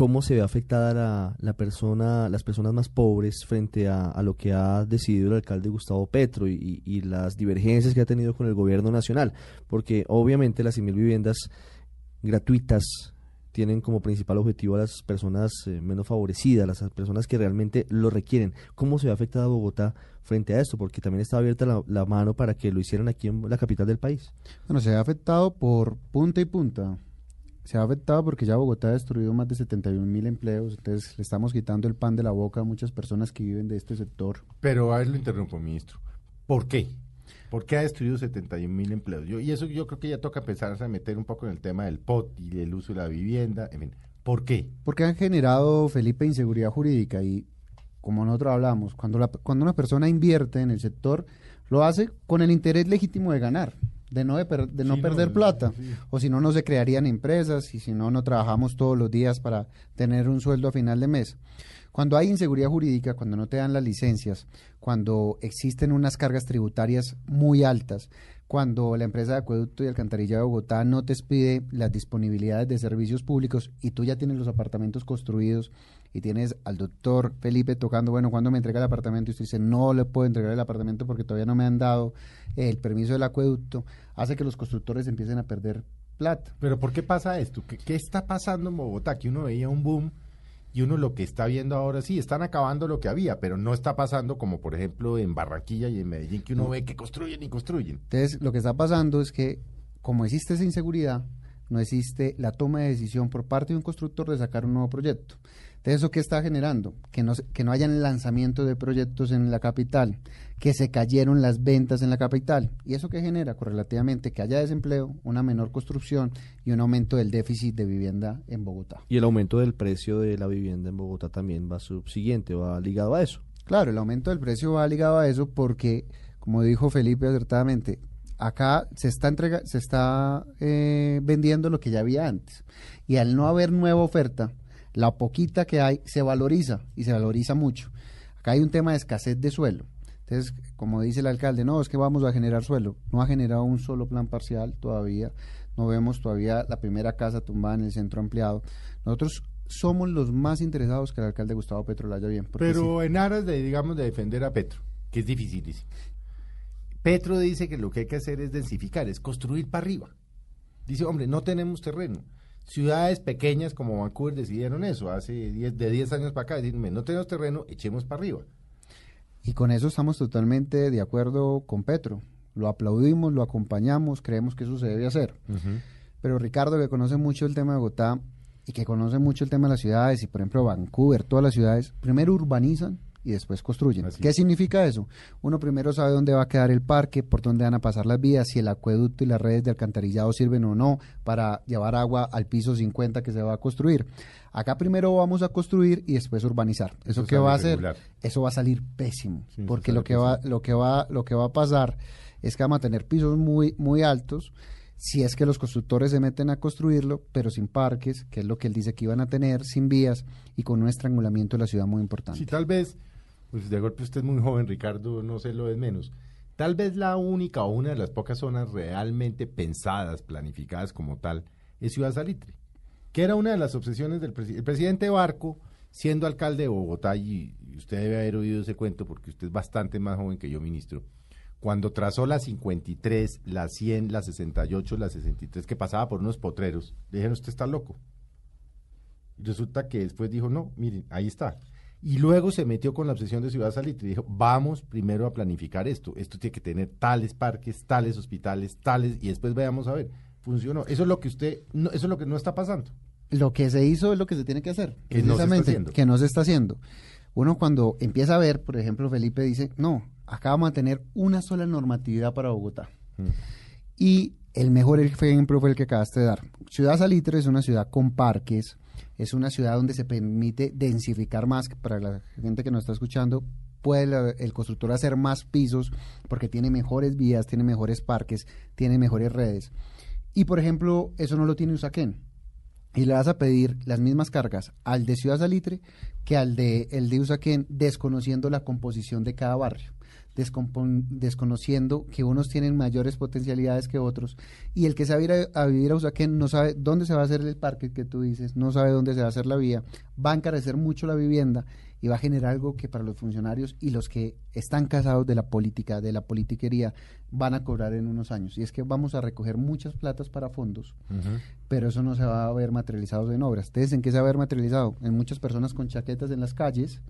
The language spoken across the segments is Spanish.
cómo se ve afectada la, la, persona, las personas más pobres frente a, lo que ha decidido el alcalde Gustavo Petro y, y, las divergencias que ha tenido con el gobierno nacional, porque obviamente las 100.000 viviendas gratuitas tienen como principal objetivo a las personas eh, menos favorecidas, las personas que realmente lo requieren. ¿Cómo se ve afectada Bogotá frente a esto? Porque también está abierta la, la mano para que lo hicieran aquí en la capital del país. Bueno, se ha afectado por punta y punta se ha afectado porque ya Bogotá ha destruido más de 71 mil empleos, entonces le estamos quitando el pan de la boca a muchas personas que viven de este sector. Pero a ver, lo interrumpo, ministro. ¿Por qué? ¿Por qué ha destruido 71 mil empleos? Yo, y eso yo creo que ya toca empezar a meter un poco en el tema del POT y del uso de la vivienda. En fin, ¿Por qué? Porque han generado, Felipe, inseguridad jurídica y como nosotros hablamos, cuando, la, cuando una persona invierte en el sector, lo hace con el interés legítimo de ganar de no, de, no perder plata. O si no, no se crearían empresas y si no, no trabajamos todos los días para tener un sueldo a final de mes. Cuando hay inseguridad jurídica, cuando no te dan las licencias, cuando existen unas cargas tributarias muy altas, cuando la empresa de acueducto y alcantarilla de Bogotá no te pide las disponibilidades de servicios públicos y tú ya tienes los apartamentos construidos y tienes al doctor Felipe tocando, bueno, cuando me entrega el apartamento? Y usted dice, no le puedo entregar el apartamento porque todavía no me han dado el permiso del acueducto, hace que los constructores empiecen a perder plata. Pero ¿por qué pasa esto? ¿Qué, qué está pasando en Bogotá? Que uno veía un boom y uno lo que está viendo ahora sí, están acabando lo que había, pero no está pasando como por ejemplo en Barranquilla y en Medellín, que uno ve que construyen y construyen. Entonces, lo que está pasando es que como existe esa inseguridad, no existe la toma de decisión por parte de un constructor de sacar un nuevo proyecto. Entonces, ¿eso qué está generando? Que no, que no hayan lanzamiento de proyectos en la capital, que se cayeron las ventas en la capital. ¿Y eso qué genera? Correlativamente que haya desempleo, una menor construcción y un aumento del déficit de vivienda en Bogotá. Y el aumento del precio de la vivienda en Bogotá también va subsiguiente, va ligado a eso. Claro, el aumento del precio va ligado a eso porque, como dijo Felipe acertadamente, acá se está entrega, se está eh, vendiendo lo que ya había antes. Y al no haber nueva oferta, la poquita que hay se valoriza y se valoriza mucho. Acá hay un tema de escasez de suelo. Entonces, como dice el alcalde, no, es que vamos a generar suelo. No ha generado un solo plan parcial todavía. No vemos todavía la primera casa tumbada en el centro ampliado. Nosotros somos los más interesados que el alcalde Gustavo Petro la haya bien. Pero en aras de, digamos, de defender a Petro, que es dificilísimo. Petro dice que lo que hay que hacer es densificar, es construir para arriba. Dice, hombre, no tenemos terreno ciudades pequeñas como Vancouver decidieron eso hace de 10 años para acá, decirme, no tenemos terreno, echemos para arriba. Y con eso estamos totalmente de acuerdo con Petro. Lo aplaudimos, lo acompañamos, creemos que eso se debe hacer. Pero Ricardo, que conoce mucho el tema de Bogotá y que conoce mucho el tema de las ciudades, y por ejemplo Vancouver, todas las ciudades, primero urbanizan y después construyen. ¿Qué significa eso? Uno primero sabe dónde va a quedar el parque, por dónde van a pasar las vías, si el acueducto y las redes de alcantarillado sirven o no para llevar agua al piso 50 que se va a construir. Acá primero vamos a construir y después urbanizar. ¿Eso, qué va a hacer? Eso va a salir pésimo, porque lo que va lo que va lo que va a pasar es que vamos a tener pisos muy muy altos si es que los constructores se meten a construirlo, pero sin parques, que es lo que él dice que iban a tener, sin vías y con un estrangulamiento de la ciudad muy importante. Sí, tal vez pues de golpe usted es muy joven, Ricardo, no se lo es menos. Tal vez la única o una de las pocas zonas realmente pensadas, planificadas como tal, es Ciudad Salitre, que era una de las obsesiones del presidente. El presidente Barco, siendo alcalde de Bogotá, y usted debe haber oído ese cuento porque usted es bastante más joven que yo, ministro, cuando trazó la 53, la 100, la 68, la 63, que pasaba por unos potreros, le dijeron, usted está loco. Resulta que después dijo, no, miren, ahí está. Y luego se metió con la obsesión de Ciudad Salitre y dijo, vamos primero a planificar esto. Esto tiene que tener tales parques, tales hospitales, tales, y después veamos a ver. Funcionó. Eso es lo que usted, no, eso es lo que no está pasando. Lo que se hizo es lo que se tiene que hacer. Que no se está haciendo. Que no se está haciendo. Uno cuando empieza a ver, por ejemplo, Felipe dice, no, acá vamos a tener una sola normatividad para Bogotá. Mm. Y el mejor ejemplo fue el que acabaste de dar. Ciudad Salitre es una ciudad con parques, es una ciudad donde se permite densificar más, para la gente que nos está escuchando, puede el constructor hacer más pisos porque tiene mejores vías, tiene mejores parques, tiene mejores redes. Y por ejemplo, eso no lo tiene Usaquén. Y le vas a pedir las mismas cargas al de Ciudad Salitre que al de el de Usaquén, desconociendo la composición de cada barrio, desconociendo que unos tienen mayores potencialidades que otros. Y el que sabe ir a, a vivir a Usaquén no sabe dónde se va a hacer el parque que tú dices, no sabe dónde se va a hacer la vía, va a encarecer mucho la vivienda y va a generar algo que para los funcionarios y los que están casados de la política, de la politiquería, van a cobrar en unos años. Y es que vamos a recoger muchas platas para fondos, pero eso no se va a ver materializado en obras. ¿Ustedes en qué se va a ver materializado? En muchas personas con chaquetas en las calles,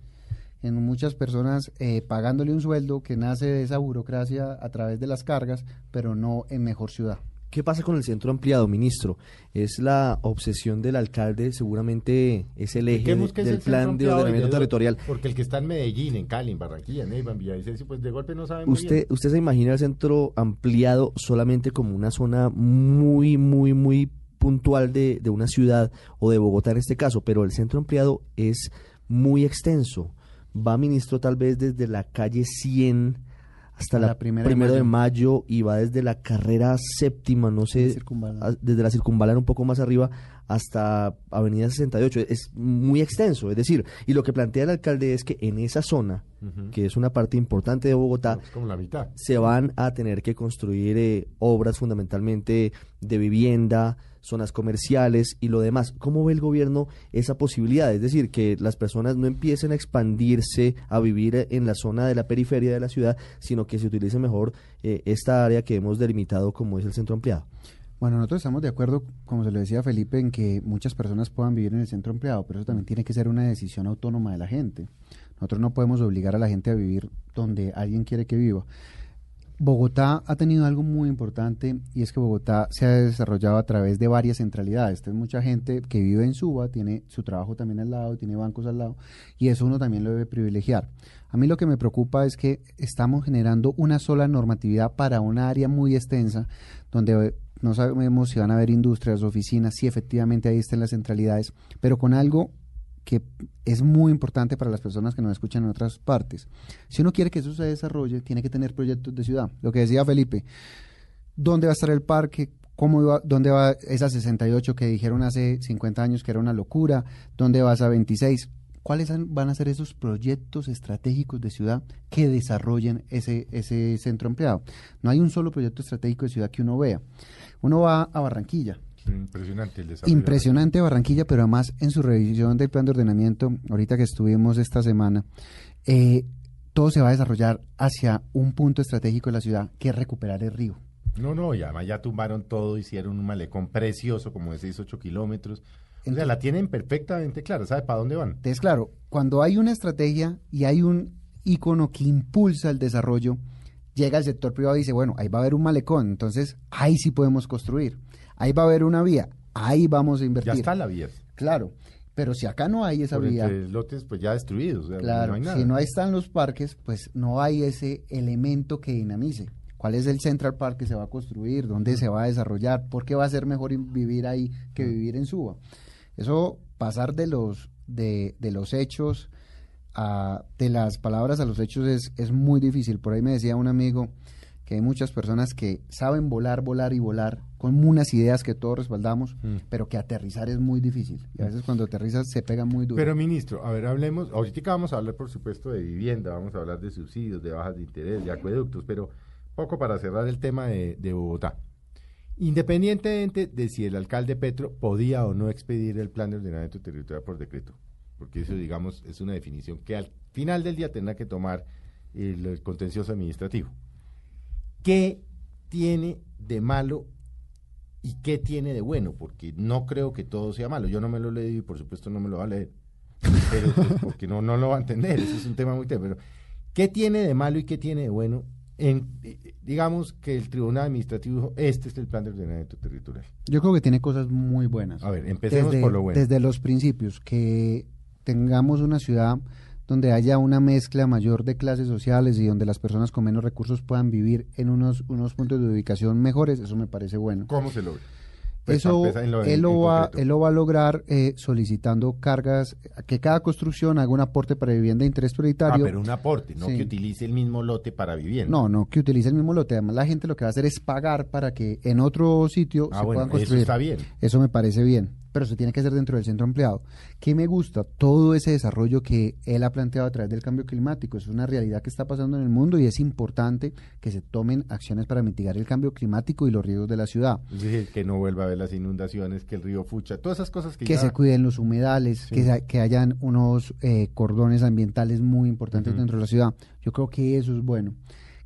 en muchas personas eh, pagándole un sueldo que nace de esa burocracia a través de las cargas, pero no en mejor ciudad. ¿Qué pasa con el centro ampliado, ministro? Es la obsesión del alcalde, seguramente es el eje de- del el plan de ordenamiento de- territorial. Porque el que está en Medellín, en Cali, en Barranquilla, en Villavicencio, pues de golpe no sabe muy ¿Usted, bien. ¿Usted se imagina el centro ampliado solamente como una zona muy, muy, muy puntual de, de una ciudad o de Bogotá en este caso? Pero el centro ampliado es muy extenso. Va, ministro, tal vez desde la calle 100 hasta la, la primera de primero de mayo. mayo y va desde la carrera séptima, no sé, desde la circunvalar un poco más arriba hasta Avenida 68. Es muy extenso, es decir, y lo que plantea el alcalde es que en esa zona, que es una parte importante de Bogotá, Es como la mitad. se van a tener que construir eh, obras fundamentalmente de vivienda, zonas comerciales y lo demás. ¿Cómo ve el gobierno esa posibilidad? Es decir, que las personas no empiecen a expandirse, a vivir en la zona de la periferia de la ciudad, sino que se utilice mejor eh, esta área que hemos delimitado como es el centro ampliado. Bueno, nosotros estamos de acuerdo, como se lo decía Felipe, en que muchas personas puedan vivir en el centro empleado, pero eso también tiene que ser una decisión autónoma de la gente. Nosotros no podemos obligar a la gente a vivir donde alguien quiere que viva. Bogotá ha tenido algo muy importante y es que Bogotá se ha desarrollado a través de varias centralidades. Entonces, mucha gente que vive en Suba tiene su trabajo también al lado, tiene bancos al lado y eso uno también lo debe privilegiar. A mí lo que me preocupa es que estamos generando una sola normatividad para una área muy extensa donde no sabemos si van a haber industrias, oficinas, si efectivamente ahí están las centralidades, pero con algo que es muy importante para las personas que nos escuchan en otras partes. Si uno quiere que eso se desarrolle, tiene que tener proyectos de ciudad. Lo que decía Felipe, ¿dónde va a estar el parque? ¿Cómo ¿Dónde va esa 68 que dijeron hace 50 años que era una locura? ¿Dónde va esa 26? ¿Cuáles van a ser esos proyectos estratégicos de ciudad que desarrollen ese, ese centro empleado? No hay un solo proyecto estratégico de ciudad que uno vea. Uno va a Barranquilla, Impresionante el desarrollo. Impresionante Barranquilla, pero además en su revisión del plan de ordenamiento, ahorita que estuvimos esta semana, eh, todo se va a desarrollar hacia un punto estratégico de la ciudad, que es recuperar el río. No, no, y además ya tumbaron todo, hicieron un malecón precioso, como de 6, 8 kilómetros. O sea, la tienen perfectamente clara, ¿sabe para dónde van? Entonces, claro, cuando hay una estrategia y hay un icono que impulsa el desarrollo, llega el sector privado y dice, bueno, ahí va a haber un malecón, entonces ahí sí podemos construir. Ahí va a haber una vía, ahí vamos a Ya invertir. está la vía. Claro, pero si acá no hay esa Por vía, entre lotes pues ya destruidos. o sea, Claro, no hay nada. si no están los parques, pues no hay ese elemento que dinamice. ¿Cuál es el Central Park que se va a construir? ¿Dónde se va a desarrollar? ¿Por qué va a ser mejor vivir ahí que vivir en Suba? Eso, pasar de los, de, de los hechos, a, de las palabras a los hechos es, es muy difícil. Por ahí me decía un amigo que hay muchas personas que saben volar, volar y volar con unas ideas que todos respaldamos, Mm. pero que aterrizar es muy difícil. Y a veces cuando aterrizas se pega muy duro. Pero ministro, a ver, hablemos, ahorita vamos a hablar por supuesto de vivienda, vamos a hablar de subsidios, de bajas de interés, de acueductos, pero poco para cerrar el tema de, de Bogotá. Independientemente de si el alcalde Petro podía o no expedir el plan de ordenamiento territorial por decreto, porque eso digamos es una definición que al final del día tendrá que tomar el, el contencioso administrativo. ¿Qué tiene de malo y qué tiene de bueno? Porque no creo que todo sea malo. Yo no me lo he leído y por supuesto no me lo va a leer. Pero pues, porque no, no lo va a entender. Ese es un tema muy. Pero, ¿qué tiene de malo y qué tiene de bueno? En, digamos que el Tribunal Administrativo dijo, este es el plan de ordenamiento territorial. Yo creo que tiene cosas muy buenas. A ver, empecemos desde, por lo bueno. Desde los principios, que tengamos una ciudad donde haya una mezcla mayor de clases sociales y donde las personas con menos recursos puedan vivir en unos, unos puntos de ubicación mejores, eso me parece bueno. ¿Cómo se logra? Pues, Eso lo- él, lo va, él lo va a lograr eh, solicitando cargas, que cada construcción haga un aporte para vivienda de interés Ah, prioritario. pero un aporte, no Sí. que utilice el mismo lote para vivienda. No, no, que utilice el mismo lote. Además, la gente lo que va a hacer es pagar para que en otro sitio Ah, se bueno, puedan eso construir. está bien. Eso me parece bien, pero se tiene que hacer dentro del centro empleado. ¿Qué me gusta? Todo ese desarrollo que él ha planteado a través del cambio climático. Es una realidad que está pasando en el mundo y es importante que se tomen acciones para mitigar el cambio climático y los riesgos de la ciudad. Es decir, que no vuelva a haber las inundaciones, que el río Fucha, todas esas cosas que, que ya- se cuiden los humedales, Sí. que, se- que hayan unos eh, cordones ambientales muy importantes dentro de la ciudad. Yo creo que eso es bueno.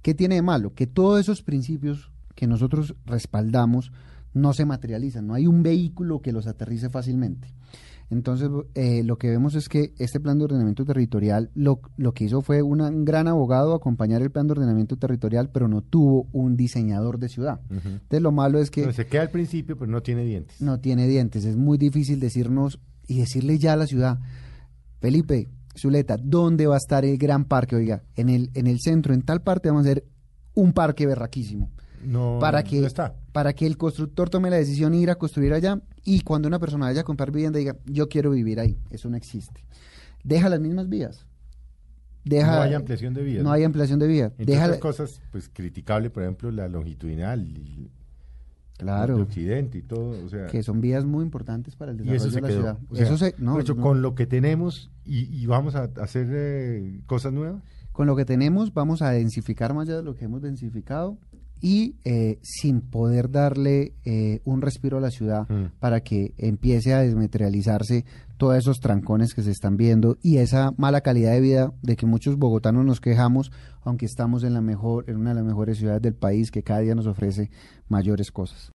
¿Qué tiene de malo? Que todos esos principios que nosotros respaldamos no se materializan, no hay un vehículo que los aterrice fácilmente. Entonces, eh, lo que vemos es que este plan de ordenamiento territorial lo, lo que hizo fue una- un gran abogado acompañar el plan de ordenamiento territorial, pero no tuvo un diseñador de ciudad. Ujú. Entonces, lo malo es que se queda al principio, pero no tiene dientes. no tiene dientes. Es muy difícil decirnos y decirle ya a la ciudad, Felipe, Zuleta, ¿dónde va a estar el gran parque? Oiga, en el, en el centro, en tal parte vamos a hacer un parque berraquísimo. No, Para no que, está. para que el constructor tome la decisión de ir a construir allá y cuando una persona vaya a comprar vivienda diga, yo quiero vivir ahí. Eso no existe. Deja las mismas vías. Deja, no hay ampliación de vías. No hay ampliación de vías. Entre Deja, otras cosas, pues criticable, por ejemplo, la longitudinal, y claro, de Occidente y todo, o sea, que son vías muy importantes para el desarrollo eso se de la quedó. ciudad. O sea, eso se, no, de hecho, no. con lo que tenemos y, y vamos a hacer eh, cosas nuevas. Con lo que tenemos vamos a densificar más allá de lo que hemos densificado y eh, sin poder darle eh, un respiro a la ciudad Mm. para que empiece a desmaterializarse todos esos trancones que se están viendo y esa mala calidad de vida de que muchos bogotanos nos quejamos, aunque estamos en la mejor, en una de las mejores ciudades del país que cada día nos ofrece mayores cosas.